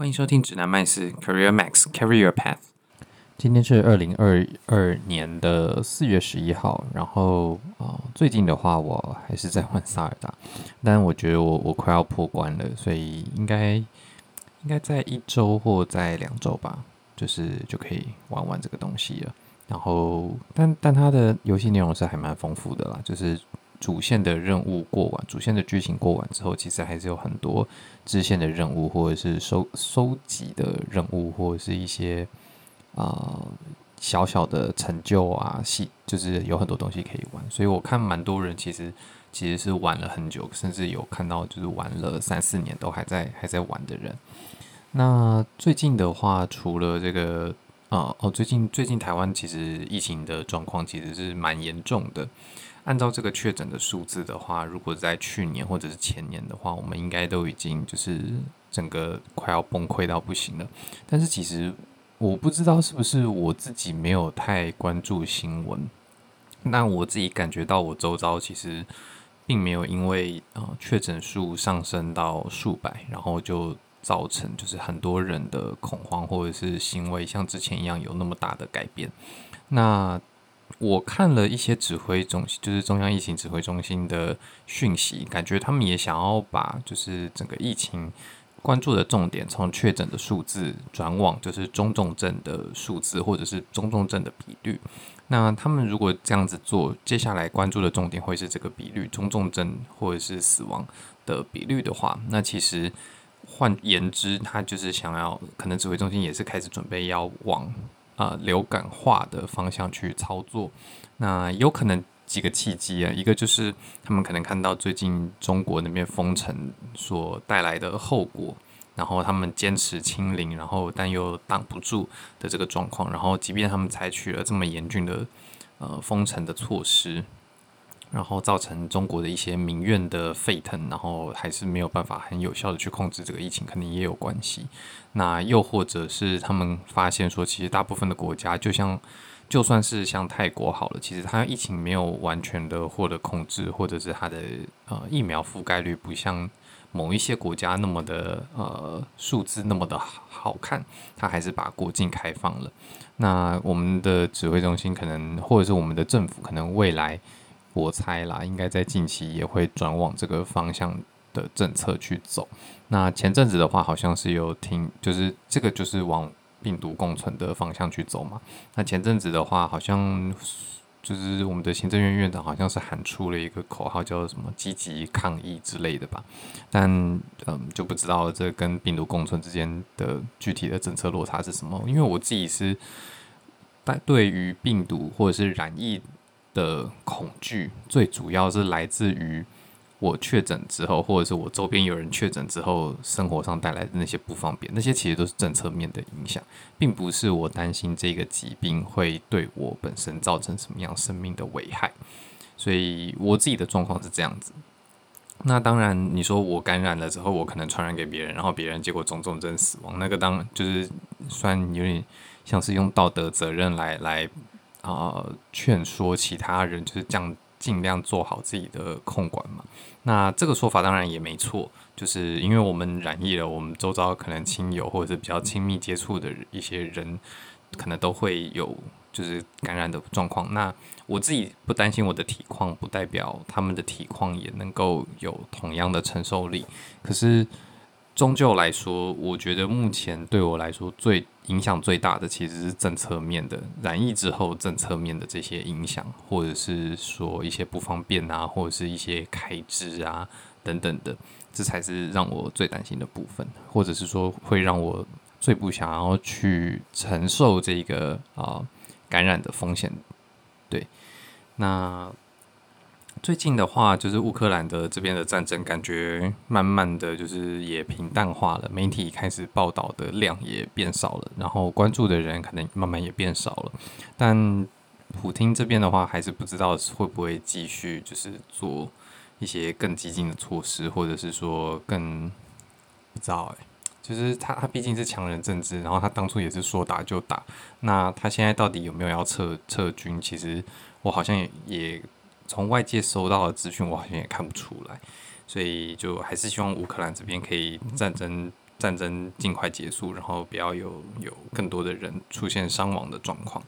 欢迎收听指南麦斯 Career Max Carry Your Path。今天是二零二二年的四月十一号，然后啊、呃，最近的话我还是在玩萨尔达，但我觉得我我快要破关了，所以应该应该在一周或在两周吧，就是就可以玩完这个东西了。然后，但但它的游戏内容是还蛮丰富的啦，就是。主线的任务过完，主线的剧情过完之后，其实还是有很多支线的任务，或者是收收集的任务，或者是一些啊、呃、小小的成就啊，细就是有很多东西可以玩。所以我看蛮多人其实其实是玩了很久，甚至有看到就是玩了三四年都还在还在玩的人。那最近的话，除了这个啊哦，最近最近台湾其实疫情的状况其实是蛮严重的。按照这个确诊的数字的话，如果在去年或者是前年的话，我们应该都已经就是整个快要崩溃到不行了。但是其实我不知道是不是我自己没有太关注新闻，那我自己感觉到我周遭其实并没有因为啊确诊数上升到数百，然后就造成就是很多人的恐慌或者是行为像之前一样有那么大的改变。那我看了一些指挥中心，就是中央疫情指挥中心的讯息，感觉他们也想要把就是整个疫情关注的重点从确诊的数字转往就是中重症的数字，或者是中重症的比率。那他们如果这样子做，接下来关注的重点会是这个比率，中重症或者是死亡的比率的话，那其实换言之，他就是想要，可能指挥中心也是开始准备要往。啊，流感化的方向去操作，那有可能几个契机啊，一个就是他们可能看到最近中国那边封城所带来的后果，然后他们坚持清零，然后但又挡不住的这个状况，然后即便他们采取了这么严峻的呃封城的措施。然后造成中国的一些民怨的沸腾，然后还是没有办法很有效的去控制这个疫情，可能也有关系。那又或者是他们发现说，其实大部分的国家，就像就算是像泰国好了，其实它疫情没有完全的获得控制，或者是它的呃疫苗覆盖率不像某一些国家那么的呃数字那么的好看，它还是把国境开放了。那我们的指挥中心可能，或者是我们的政府可能未来。我猜啦，应该在近期也会转往这个方向的政策去走。那前阵子的话，好像是有听，就是这个就是往病毒共存的方向去走嘛。那前阵子的话，好像就是我们的行政院院长好像是喊出了一个口号，叫什么“积极抗疫”之类的吧。但嗯，就不知道这跟病毒共存之间的具体的政策落差是什么。因为我自己是，但对于病毒或者是染疫。的恐惧最主要是来自于我确诊之后，或者是我周边有人确诊之后，生活上带来的那些不方便，那些其实都是政策面的影响，并不是我担心这个疾病会对我本身造成什么样生命的危害。所以我自己的状况是这样子。那当然，你说我感染了之后，我可能传染给别人，然后别人结果中重症死亡，那个当然就是算有点像是用道德责任来来。啊、劝说其他人就是这样，尽量做好自己的控管嘛。那这个说法当然也没错，就是因为我们染疫了，我们周遭可能亲友或者是比较亲密接触的一些人，可能都会有就是感染的状况。那我自己不担心我的体况，不代表他们的体况也能够有同样的承受力。可是。终究来说，我觉得目前对我来说最影响最大的，其实是政策面的染疫之后政策面的这些影响，或者是说一些不方便啊，或者是一些开支啊等等的，这才是让我最担心的部分，或者是说会让我最不想要去承受这个啊、感染的风险。对，那。最近的话，就是乌克兰的这边的战争，感觉慢慢的就是也平淡化了，媒体开始报道的量也变少了，然后关注的人可能慢慢也变少了。但普丁这边的话，还是不知道会不会继续就是做一些更激进的措施，或者是说更不知道哎，就是他他毕竟是强人政治，然后他当初也是说打就打，那他现在到底有没有要撤撤军？其实我好像也。从外界收到的资讯，我好像也看不出来，所以就还是希望乌克兰这边可以战争战争尽快结束，然后不要有有更多的人出现伤亡的状况。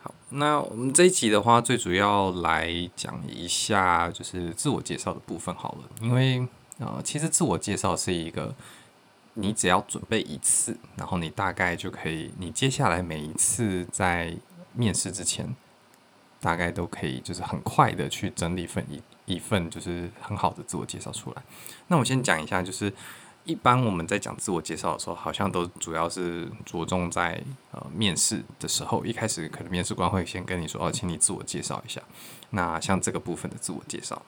好，那我们这一集的话，最主要来讲一下就是自我介绍的部分好了，因为、呃，其实自我介绍是一个你只要准备一次，然后你大概就可以，你接下来每一次在面试之前，大概都可以就是很快的去整理份一一份就是很好的自我介绍出来。那我先讲一下，就是。一般我们在讲自我介绍的时候，好像都主要是着重在呃面试的时候，一开始可能面试官会先跟你说哦，请你自我介绍一下。那像这个部分的自我介绍，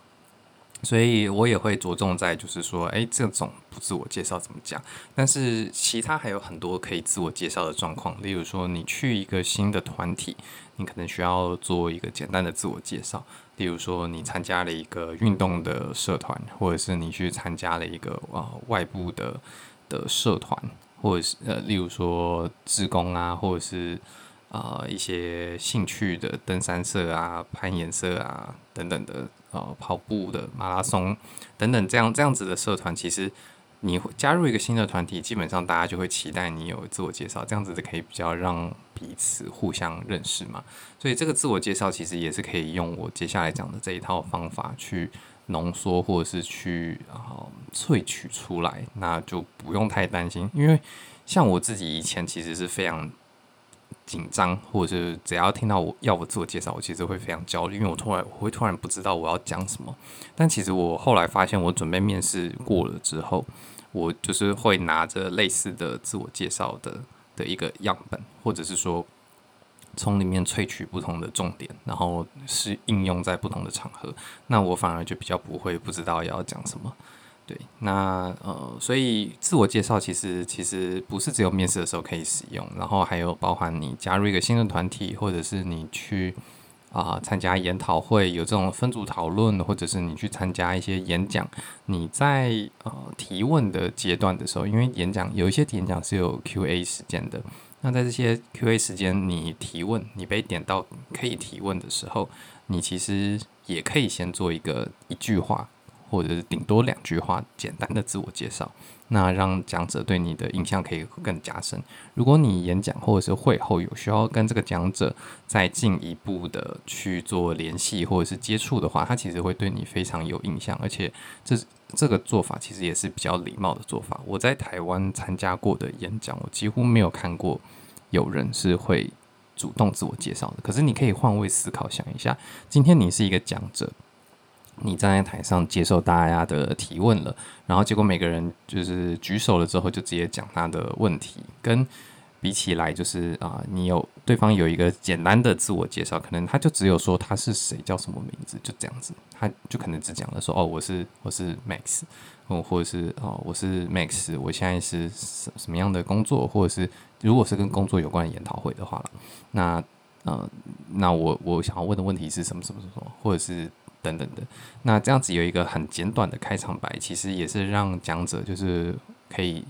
所以我也会着重在就是说，诶，这种不自我介绍怎么讲？但是其他还有很多可以自我介绍的状况，例如说你去一个新的团体，你可能需要做一个简单的自我介绍。例如说，你参加了一个运动的社团，或者是你去参加了一个呃外部的的社团，或者是呃，例如说志工啊，或者是呃一些兴趣的登山社啊、攀岩社啊等等的呃跑步的马拉松等等这样这样子的社团，其实。你加入一个新的团体，基本上大家就会期待你有自我介绍，这样子可以比较让彼此互相认识嘛。所以这个自我介绍其实也是可以用我接下来讲的这一套方法去浓缩或者是去啊萃取出来，那就不用太担心。因为像我自己以前其实是非常紧张，或者是只要听到我要我自我介绍，我其实会非常焦虑，因为我突然我会突然不知道我要讲什么。但其实我后来发现，我准备面试过了之后。我就是会拿着类似的自我介绍的的一个样本，或者是说从里面萃取不同的重点，然后是应用在不同的场合，那我反而就比较不会不知道要讲什么。对，那呃，所以自我介绍其实其实不是只有面试的时候可以使用，然后还有包含你加入一个新的团体，或者是你去。啊，参加研讨会有这种分组讨论，或者是你去参加一些演讲，你在呃提问的阶段的时候，因为演讲有一些演讲是有 Q&A 时间的，那在这些 Q&A 时间，你提问，你被点到可以提问的时候，你其实也可以先做一个一句话，或者是顶多两句话简单的自我介绍。那让讲者对你的印象可以更加深。如果你演讲或者是会后有需要跟这个讲者再进一步的去做联系或者是接触的话，他其实会对你非常有印象，而且这这个做法其实也是比较礼貌的做法。我在台湾参加过的演讲，我几乎没有看过有人是会主动自我介绍的。可是你可以换位思考，想一下，今天你是一个讲者。你站在台上接受大家的提问了，然后结果每个人就是举手了之后就直接讲他的问题，跟比起来就是啊、你有对方有一个简单的自我介绍，可能他就只有说他是谁，叫什么名字，就这样子，他就可能只讲了说哦，我是我是 Max，哦，或者是哦，我是 Max，我现在是什什么样的工作，或者是如果是跟工作有关的研讨会的话了，那呃，那我我想要问的问题是什么什么什么，或者是。等等的，那这样子有一个很简短的开场白，其实也是让讲者就是可以，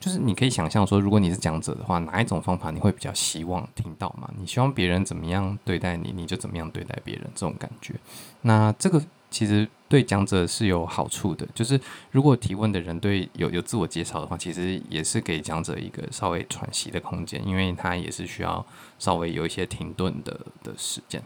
就是你可以想象说，如果你是讲者的话，哪一种方法你会比较希望听到嘛？你希望别人怎么样对待你，你就怎么样对待别人，这种感觉。那这个其实对讲者是有好处的，就是如果提问的人对有有自我介绍的话，其实也是给讲者一个稍微喘息的空间，因为他也是需要稍微有一些停顿的的时间。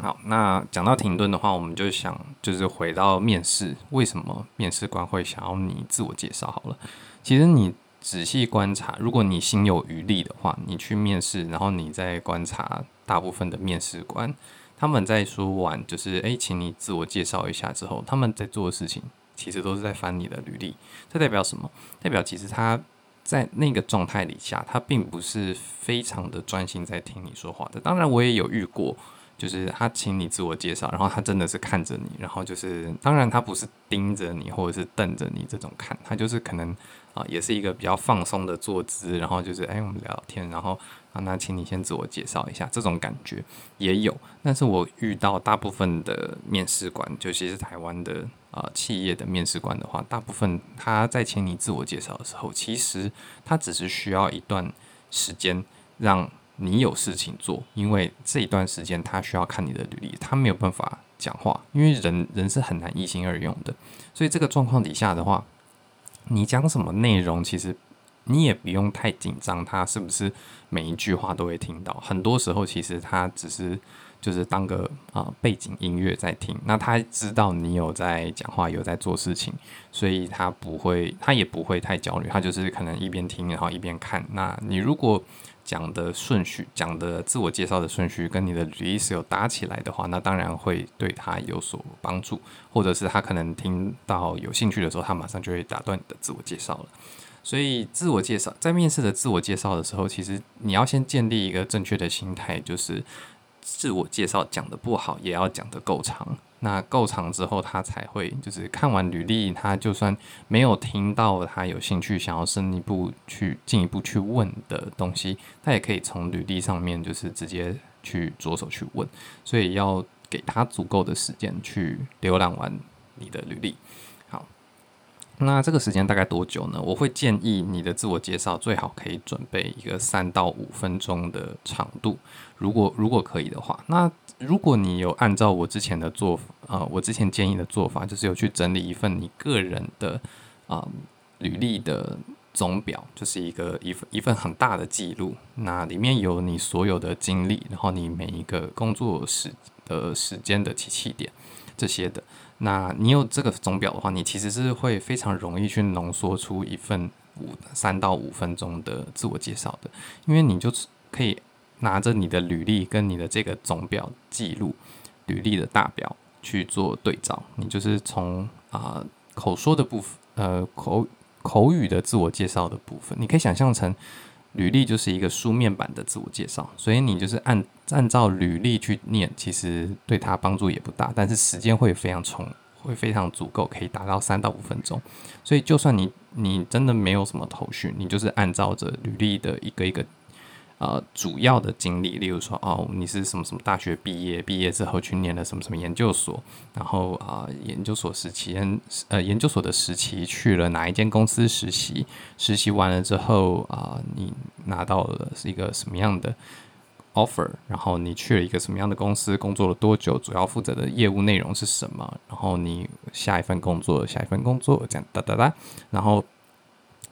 好，那讲到停顿的话，我们就想就是回到面试，为什么面试官会想要你自我介绍？好了，其实你仔细观察，如果你心有余力的话，你去面试，然后你再观察大部分的面试官，他们在说完就是诶，请你自我介绍一下之后，他们在做的事情其实都是在翻你的履历。这代表什么？代表其实他在那个状态底下，他并不是非常的专心在听你说话的。当然，我也有遇过。就是他请你自我介绍，然后他真的是看着你，然后就是当然他不是盯着你或者是瞪着你这种看，他就是可能啊也是一个比较放松的坐姿，然后就是哎我们聊聊天，然后啊那请你先自我介绍一下，这种感觉也有。但是我遇到大部分的面试官，尤其是台湾的啊企业的面试官的话，大部分他在请你自我介绍的时候，其实他只是需要一段时间让。你有事情做，因为这一段时间他需要看你的履历，他没有办法讲话，因为人人是很难一心二用的，所以这个状况底下的话，你讲什么内容，其实你也不用太紧张，他是不是每一句话都会听到？很多时候，其实他只是就是当个啊、背景音乐在听。那他知道你有在讲话，有在做事情，所以他不会，他也不会太焦虑。他就是可能一边听，然后一边看。那你如果讲的顺序，讲的自我介绍的顺序跟你的履历是有搭起来的话，那当然会对他有所帮助，或者是他可能听到有兴趣的时候，他马上就会打断你的自我介绍了。所以自我介绍，在面试的自我介绍的时候，其实你要先建立一个正确的心态，就是自我介绍讲得不好，也要讲得够长。那够长之后，他才会就是看完履历，他就算没有听到他有兴趣想要深一步去进一步去问的东西，他也可以从履历上面就是直接去着手去问。所以要给他足够的时间去浏览完你的履历。好，那这个时间大概多久呢？我会建议你的自我介绍最好可以准备一个三到五分钟的长度，如果如果可以的话，那。如果你有按照我之前的做法，呃，我之前建议的做法，就是有去整理一份你个人的啊、履历的总表，就是一个一份一份很大的记录，那里面有你所有的经历，然后你每一个工作时的时间的起起点这些的，那你有这个总表的话，你其实是会非常容易去浓缩出一份五三到五分钟的自我介绍的，因为你就可以。拿着你的履历跟你的这个总表记录履历的大表去做对照，你就是从啊、口说的部分，呃口口语的自我介绍的部分，你可以想象成履历就是一个书面版的自我介绍，所以你就是按按照履历去念，其实对他帮助也不大，但是时间会非常充，会非常足够，可以达到三到五分钟。所以就算你你真的没有什么头绪，你就是按照着履历的一个一个。呃，主要的经历，例如说，哦，你是什么什么大学毕业，毕业之后去念了什么什么研究所，然后啊、研究所时期，呃，研究所的时期去了哪一间公司实习，实习完了之后啊、你拿到了是一个什么样的 offer，然后你去了一个什么样的公司，工作了多久，主要负责的业务内容是什么，然后你下一份工作，下一份工作这样哒哒哒，然后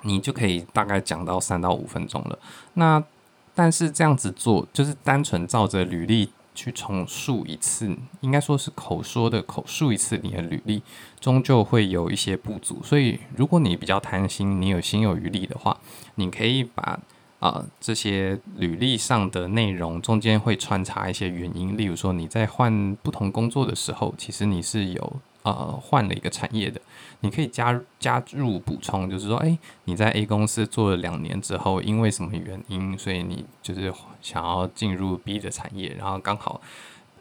你就可以大概讲到三到五分钟了，那。但是这样子做，就是单纯照着履历去重述一次，应该说是口说的口述一次你的履历，终究会有一些不足。所以，如果你比较贪心，你有心有余力的话，你可以把啊、这些履历上的内容中间会穿插一些原因，例如说你在换不同工作的时候，其实你是有。呃，换了一个产业的，你可以加加入补充，就是说，哎，你在 A 公司做了两年之后，因为什么原因，所以你就是想要进入 B 的产业，然后刚好，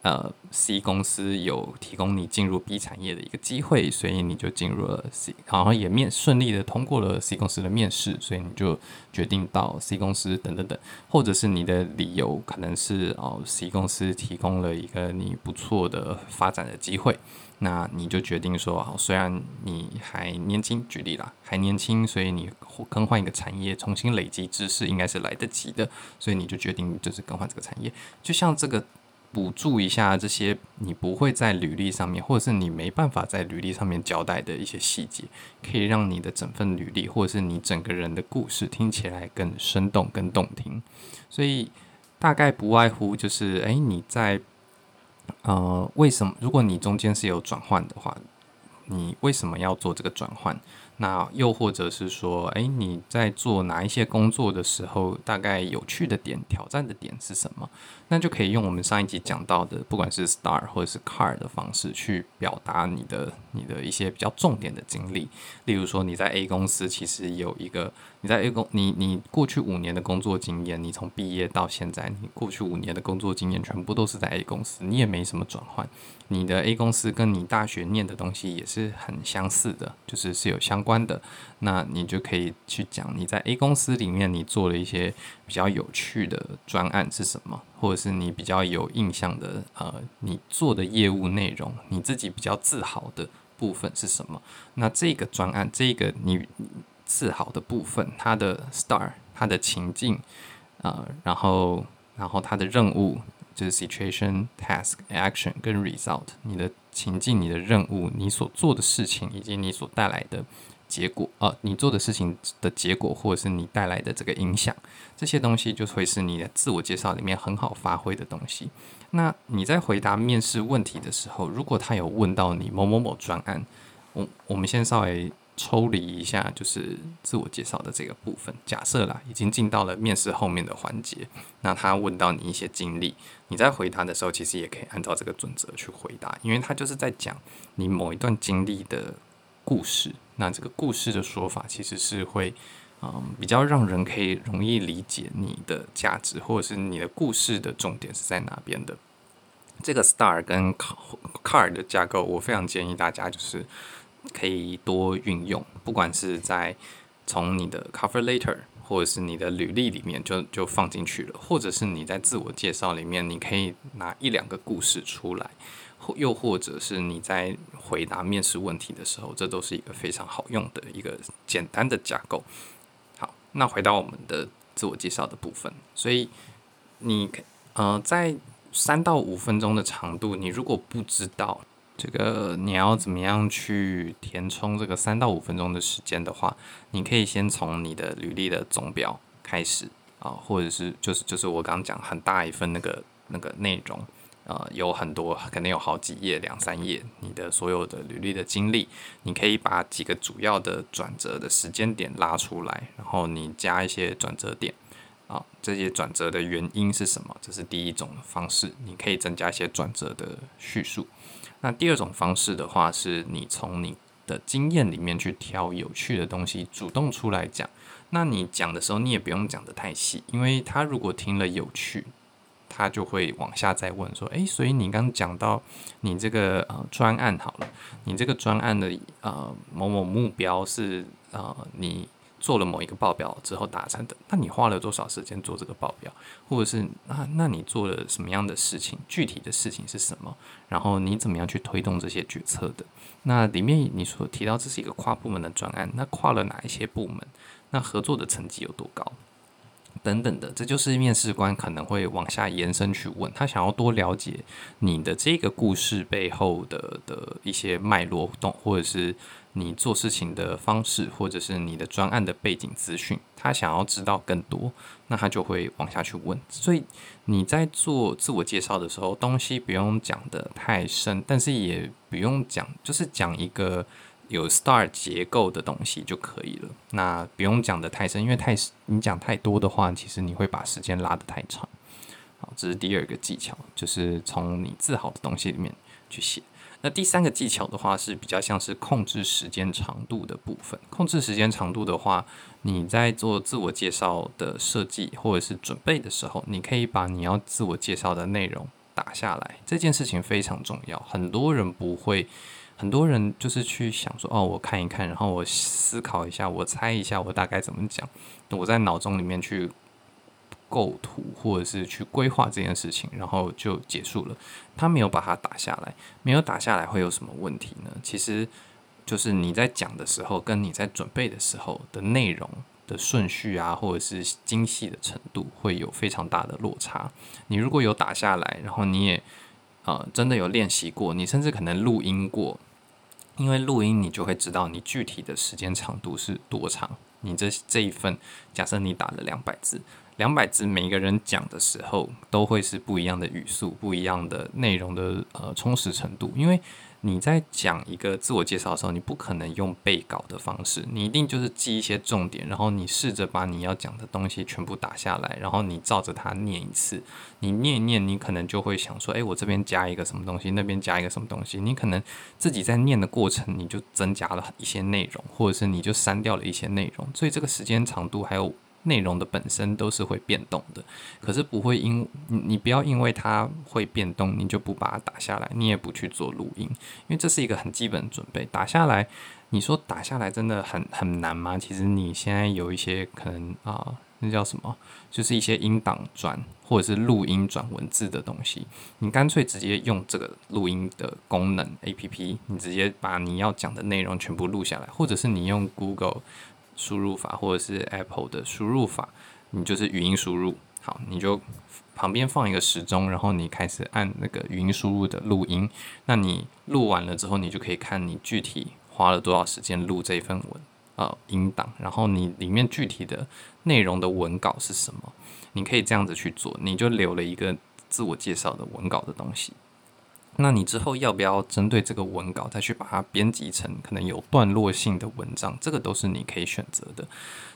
呃，C 公司有提供你进入 B 产业的一个机会，所以你就进入了 C，然后也面顺利的通过了 C 公司的面试，所以你就决定到 C 公司等等等，或者是你的理由可能是哦，C 公司提供了一个你不错的发展的机会。那你就决定说，好，虽然你还年轻，举例啦，还年轻，所以你更换一个产业，重新累积知识，应该是来得及的，所以你就决定就是更换这个产业。就像这个补助一下这些你不会在履历上面，或者是你没办法在履历上面交代的一些细节，可以让你的整份履历，或者是你整个人的故事听起来更生动、更动听。所以大概不外乎就是，诶，你在。呃，为什么？如果你中间是有转换的话，你为什么要做这个转换？那又或者是说，诶，你在做哪一些工作的时候，大概有趣的点、挑战的点是什么？那就可以用我们上一集讲到的，不管是 STAR 或者是 CAR 的方式去表达你的、你的一些比较重点的经历。例如说，你在 A 公司其实有一个，你在 A 公，你你过去五年的工作经验，你从毕业到现在，你过去五年的工作经验全部都是在 A 公司，你也没什么转换。你的 A 公司跟你大学念的东西也是很相似的，就是是有相关的。那你就可以去讲你在 A 公司里面你做了一些比较有趣的专案是什么，或者是你比较有印象的呃，你做的业务内容，你自己比较自豪的部分是什么？那这个专案，这个你自豪的部分，它的 star，它的情境，呃，然后然后它的任务。就是 situation、task、action 跟 result，你的情境、你的任务、你所做的事情，以及你所带来的结果，呃，你做的事情的结果，或者是你带来的这个影响，这些东西就会是你的自我介绍里面很好发挥的东西。那你在回答面试问题的时候，如果他有问到你某某某专案，我我们先稍微抽离一下，就是自我介绍的这个部分。假设啦，已经进到了面试后面的环节，那他问到你一些经历，你在回答的时候，其实也可以按照这个准则去回答，因为他就是在讲你某一段经历的故事。那这个故事的说法，其实是会。嗯，比较让人可以容易理解你的价值，或者是你的故事的重点是在哪边的。这个 STAR 跟 CAR 的架构，我非常建议大家就是可以多运用，不管是在从你的 Cover Letter 或者是你的履历里面就就放进去了，或者是你在自我介绍里面，你可以拿一两个故事出来，或又或者是你在回答面试问题的时候，这都是一个非常好用的一个简单的架构。好那回到我们的自我介绍的部分，所以你呃在三到五分钟的长度，你如果不知道这个你要怎么样去填充这个三到五分钟的时间的话，你可以先从你的履历的总表开始啊，或者是就是就是我刚刚讲很大一份那个那个内容。呃，有很多，可能有好几页、两三页，你的所有的履历的经历，你可以把几个主要的转折的时间点拉出来，然后你加一些转折点，啊，这些转折的原因是什么？这是第一种方式，你可以增加一些转折的叙述。那第二种方式的话，是你从你的经验里面去挑有趣的东西，主动出来讲。那你讲的时候，你也不用讲得太细，因为他如果听了有趣。他就会往下再问说：“诶，所以你刚讲到你这个呃专案好了，你这个专案的呃某某目标是呃你做了某一个报表之后达成的，那你花了多少时间做这个报表？或者是那那你做了什么样的事情？具体的事情是什么？然后你怎么样去推动这些决策的？那里面你所提到这是一个跨部门的专案，那跨了哪一些部门？那合作的成绩有多高？”等等的，这就是面试官可能会往下延伸去问，他想要多了解你的这个故事背后的的一些脉络动，或者是你做事情的方式，或者是你的专案的背景资讯，他想要知道更多，那他就会往下去问。所以你在做自我介绍的时候，东西不用讲得太深，但是也不用讲，就是讲一个。有 STAR 结构的东西就可以了，那不用讲得太深，因为太你讲太多的话，其实你会把时间拉得太长。好，这是第二个技巧，就是从你自豪的东西里面去写。那第三个技巧的话，是比较像是控制时间长度的部分。控制时间长度的话，你在做自我介绍的设计或者是准备的时候，你可以把你要自我介绍的内容打下来，这件事情非常重要。很多人不会。很多人就是去想说，哦，我看一看，然后我思考一下，我猜一下，我大概怎么讲，我在脑中里面去构图，或者是去规划这件事情，然后就结束了。他没有把它打下来，没有打下来会有什么问题呢？其实就是你在讲的时候，跟你在准备的时候的内容的顺序啊，或者是精细的程度，会有非常大的落差。你如果有打下来，然后你也呃真的有练习过，你甚至可能录音过。因为录音，你就会知道你具体的时间长度是多长。你这这一份，假设你打了两百字，两百字每一个人讲的时候，都会是不一样的语速，不一样的内容的呃充实程度，因为。你在讲一个自我介绍的时候，你不可能用背稿的方式，你一定就是记一些重点，然后你试着把你要讲的东西全部打下来，然后你照着它念一次。你念一念，你可能就会想说，诶，我这边加一个什么东西，那边加一个什么东西。你可能自己在念的过程，你就增加了一些内容，或者是你就删掉了一些内容。所以这个时间长度还有。内容的本身都是会变动的，可是不会因你你不要因为它会变动，你就不把它打下来，你也不去做录音，因为这是一个很基本的准备。打下来，你说打下来真的很很难吗？其实你现在有一些可能啊、那叫什么？就是一些音档转或者是录音转文字的东西，你干脆直接用这个录音的功能 APP，你直接把你要讲的内容全部录下来，或者是你用 Google。输入法或者是 Apple 的输入法，你就是语音输入。好，你就旁边放一个时钟，然后你开始按那个语音输入的录音。那你录完了之后，你就可以看你具体花了多少时间录这份文呃音档，然后你里面具体的内容的文稿是什么？你可以这样子去做，你就留了一个自我介绍的文稿的东西。那你之后要不要针对这个文稿再去把它编辑成可能有段落性的文章？这个都是你可以选择的。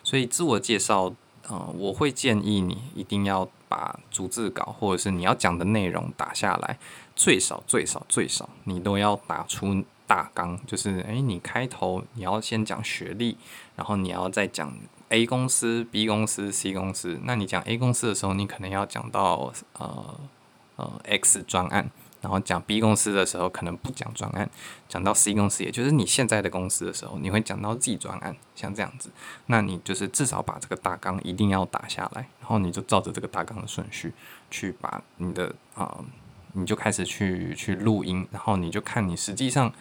所以自我介绍，呃，我会建议你一定要把逐字稿或者是你要讲的内容打下来，最少最少最少你都要打出大纲，就是诶，你开头你要先讲学历，然后你要再讲 A 公司、B 公司、C 公司。那你讲 A 公司的时候，你可能要讲到呃呃 X 专案。然后讲 B 公司的时候，可能不讲专案；讲到 C 公司，也就是你现在的公司的时候，你会讲到 Z 专案，像这样子。那你就是至少把这个大纲一定要打下来，然后你就照着这个大纲的顺序去把你的啊、你就开始去去录音，然后你就看你实际上。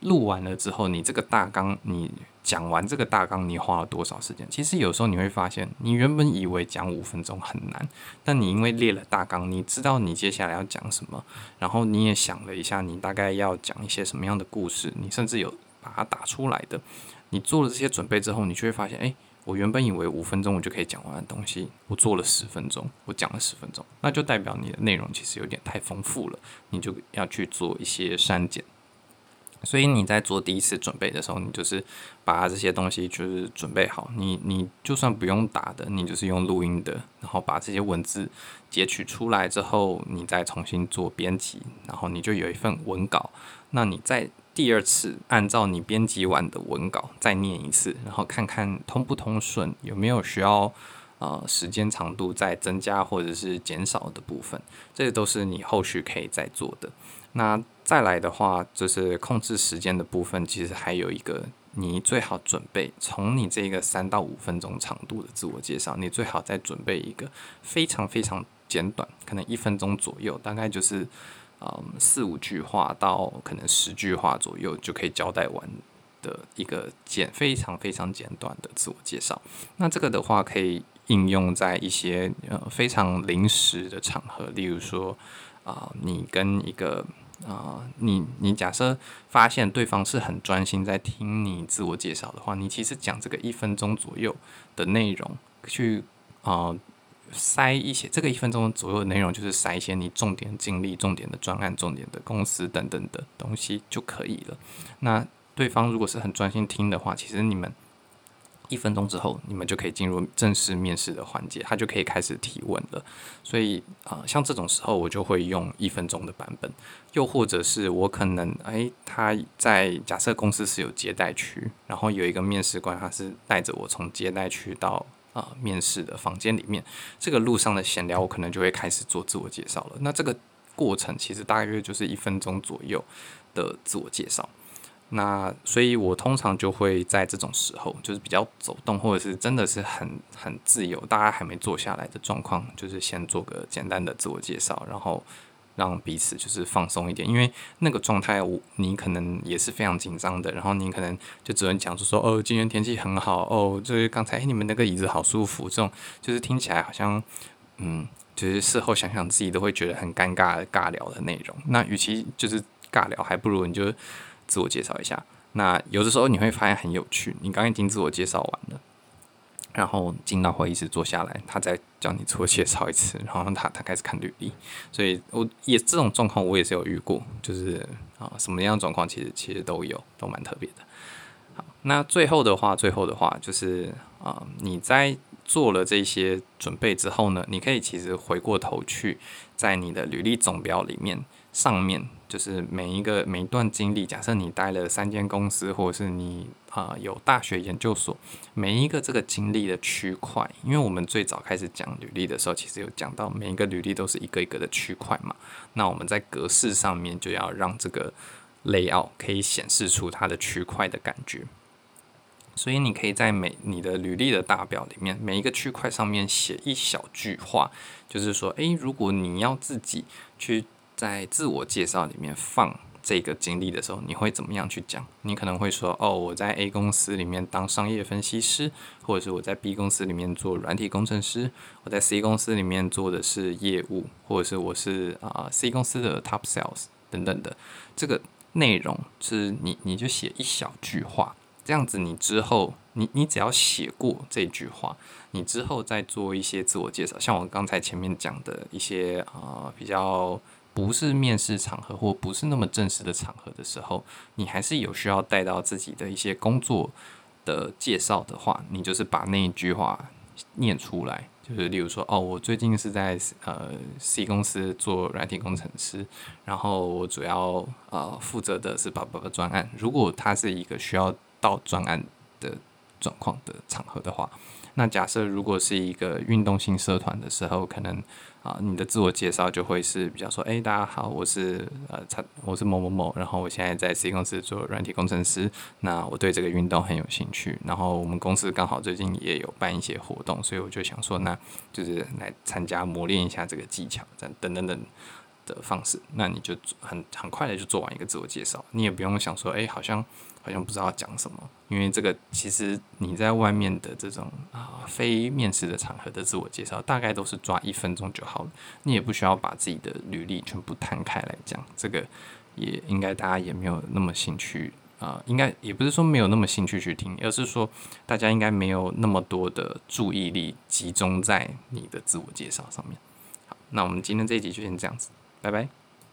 录完了之后，你这个大纲，你讲完这个大纲，你花了多少时间？其实有时候你会发现，你原本以为讲五分钟很难，但你因为列了大纲，你知道你接下来要讲什么，然后你也想了一下，你大概要讲一些什么样的故事，你甚至有把它打出来的。你做了这些准备之后，你就会发现，诶，我原本以为五分钟我就可以讲完的东西，我做了十分钟，我讲了十分钟，那就代表你的内容其实有点太丰富了，你就要去做一些删减。所以你在做第一次准备的时候，你就是把这些东西就是准备好。你你就算不用打的，你就是用录音的，然后把这些文字截取出来之后，你再重新做编辑，然后你就有一份文稿。那你在第二次按照你编辑完的文稿再念一次，然后看看通不通顺，有没有需要呃时间长度再增加或者是减少的部分，这些都是你后续可以再做的。那再来的话，就是控制时间的部分，其实还有一个，你最好准备从你这个三到五分钟长度的自我介绍，你最好再准备一个非常非常简短，可能一分钟左右，大概就是嗯四五句话到可能十句话左右就可以交代完的一个简非常非常简短的自我介绍。那这个的话可以应用在一些呃非常临时的场合，例如说啊、你跟一个啊、你你假设发现对方是很专心在听你自我介绍的话，你其实讲这个一分钟左右的内容，去啊、呃、塞一些这个一分钟左右的内容，就是塞一些你重点经历、重点的专案、重点的公司等等的东西就可以了。那对方如果是很专心听的话，其实你们。一分钟之后，你们就可以进入正式面试的环节，他就可以开始提问了。所以啊、像这种时候，我就会用一分钟的版本。又或者是我可能，哎，他在假设公司是有接待区，然后有一个面试官，他是带着我从接待区到啊、面试的房间里面。这个路上的闲聊，我可能就会开始做自我介绍了。那这个过程其实大约就是一分钟左右的自我介绍。那所以，我通常就会在这种时候，就是比较走动，或者是真的是很很自由，大家还没坐下来的状况，就是先做个简单的自我介绍，然后让彼此就是放松一点，因为那个状态，我你可能也是非常紧张的，然后你可能就只能讲出说，哦，今天天气很好，哦，就是刚才，欸，你们那个椅子好舒服，这种就是听起来好像，嗯，就是事后想想自己都会觉得很尴尬尬聊的内容。那与其就是尬聊，还不如你就。自我介绍一下，那有的时候你会发现很有趣。你刚刚已经自我介绍完了，然后进到会议室坐下来，他再叫你自我介绍一次，然后他他开始看履历。所以我也这种状况我也是有遇过，就是啊什么样的状况其实其实都有，都蛮特别的。好，那最后的话，最后的话就是啊你在做了这些准备之后呢，你可以其实回过头去在你的履历总表里面上面。就是每一个每一段经历，假设你待了三间公司，或者是你啊、有大学研究所，每一个这个经历的区块，因为我们最早开始讲履历的时候，其实有讲到每一个履历都是一个一个的区块嘛。那我们在格式上面就要让这个 layout 可以显示出它的区块的感觉。所以你可以在每你的履历的大表里面，每一个区块上面写一小句话，就是说，诶，如果你要自己去。在自我介绍里面放这个经历的时候，你会怎么样去讲？你可能会说：“哦，我在 A 公司里面当商业分析师，或者是我在 B 公司里面做软体工程师，我在 C 公司里面做的是业务，或者是我是啊、C 公司的 Top Sales 等等的。”这个内容是你你就写一小句话，这样子你之后你你只要写过这句话，你之后再做一些自我介绍，像我刚才前面讲的一些啊、比较不是面试场合或不是那么正式的场合的时候，你还是有需要带到自己的一些工作的介绍的话，你就是把那一句话念出来。就是例如说，哦，我最近是在呃 C 公司做软体工程师，然后我主要呃负责的是把把把专案。如果它是一个需要到专案的状况的场合的话，那假设如果是一个运动性社团的时候，可能。啊，你的自我介绍就会是比较说，哎，大家好，我是呃，我是某某某，然后我现在在 C 公司做软体工程师，那我对这个运动很有兴趣，然后我们公司刚好最近也有办一些活动，所以我就想说，那就是来参加磨练一下这个技巧，这样等等等的方式，那你就很很快的就做完一个自我介绍，你也不用想说，哎，好像。好像不知道讲什么，因为这个其实你在外面的这种啊非面试的场合的自我介绍，大概都是抓一分钟就好了。你也不需要把自己的履历全部摊开来讲，这个也应该大家也没有那么兴趣啊，应该也不是说没有那么兴趣去听，而是说大家应该没有那么多的注意力集中在你的自我介绍上面。好，那我们今天这一集就先这样子，拜拜。